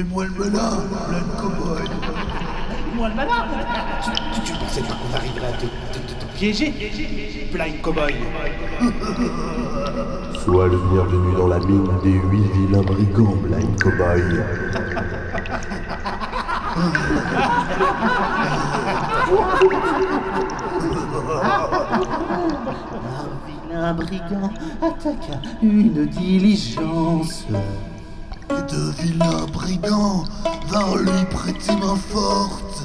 Fais-moi le malin, plein cowboy. Moi le malin tu, tu, tu pensais pas qu'on arriverait à te, te, te, te piéger Blind Cowboy Sois le bienvenu dans la mine des huit vilains brigands, Blind Cowboy. Un vilain brigand attaqua une diligence. Et de vilains brigands vinrent lui prêter main forte.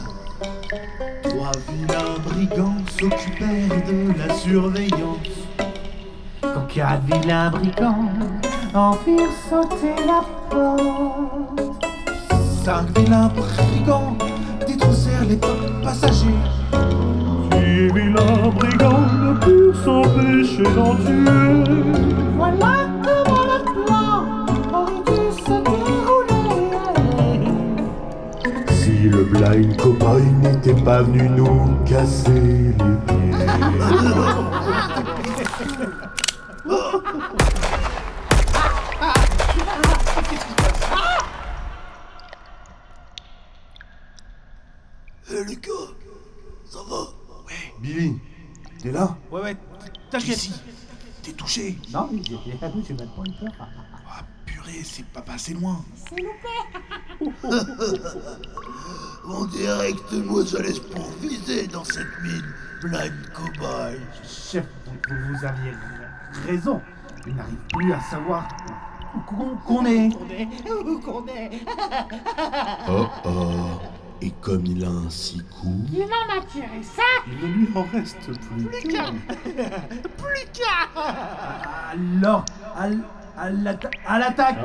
Trois vilains brigands s'occupèrent de la surveillance. Quand quatre vilains brigands en firent sauter la porte. Cinq vilains brigands détroussèrent les passagers. Six vilains brigands le Blind Cowboy n'était pas venu nous casser les pieds. Hé les gars, ça va? Ouais, Billy, t'es là? Ouais, ouais, t'inquiète. Ici, t'es touché? Non, mais j'ai j'ai même pas peur. Ah purée, c'est pas passé loin. On dirait monde se laisse pour viser dans cette mine, Blind Cowboy. Chef, vous, vous aviez raison. Il n'arrive plus à savoir où qu'on est. Qu'on est Où qu'on est Oh oh. Et comme il a un six coups. Il en a tiré ça Il ne lui en reste plus qu'un. Plus qu'à Alors, à l'attaque À l'attaque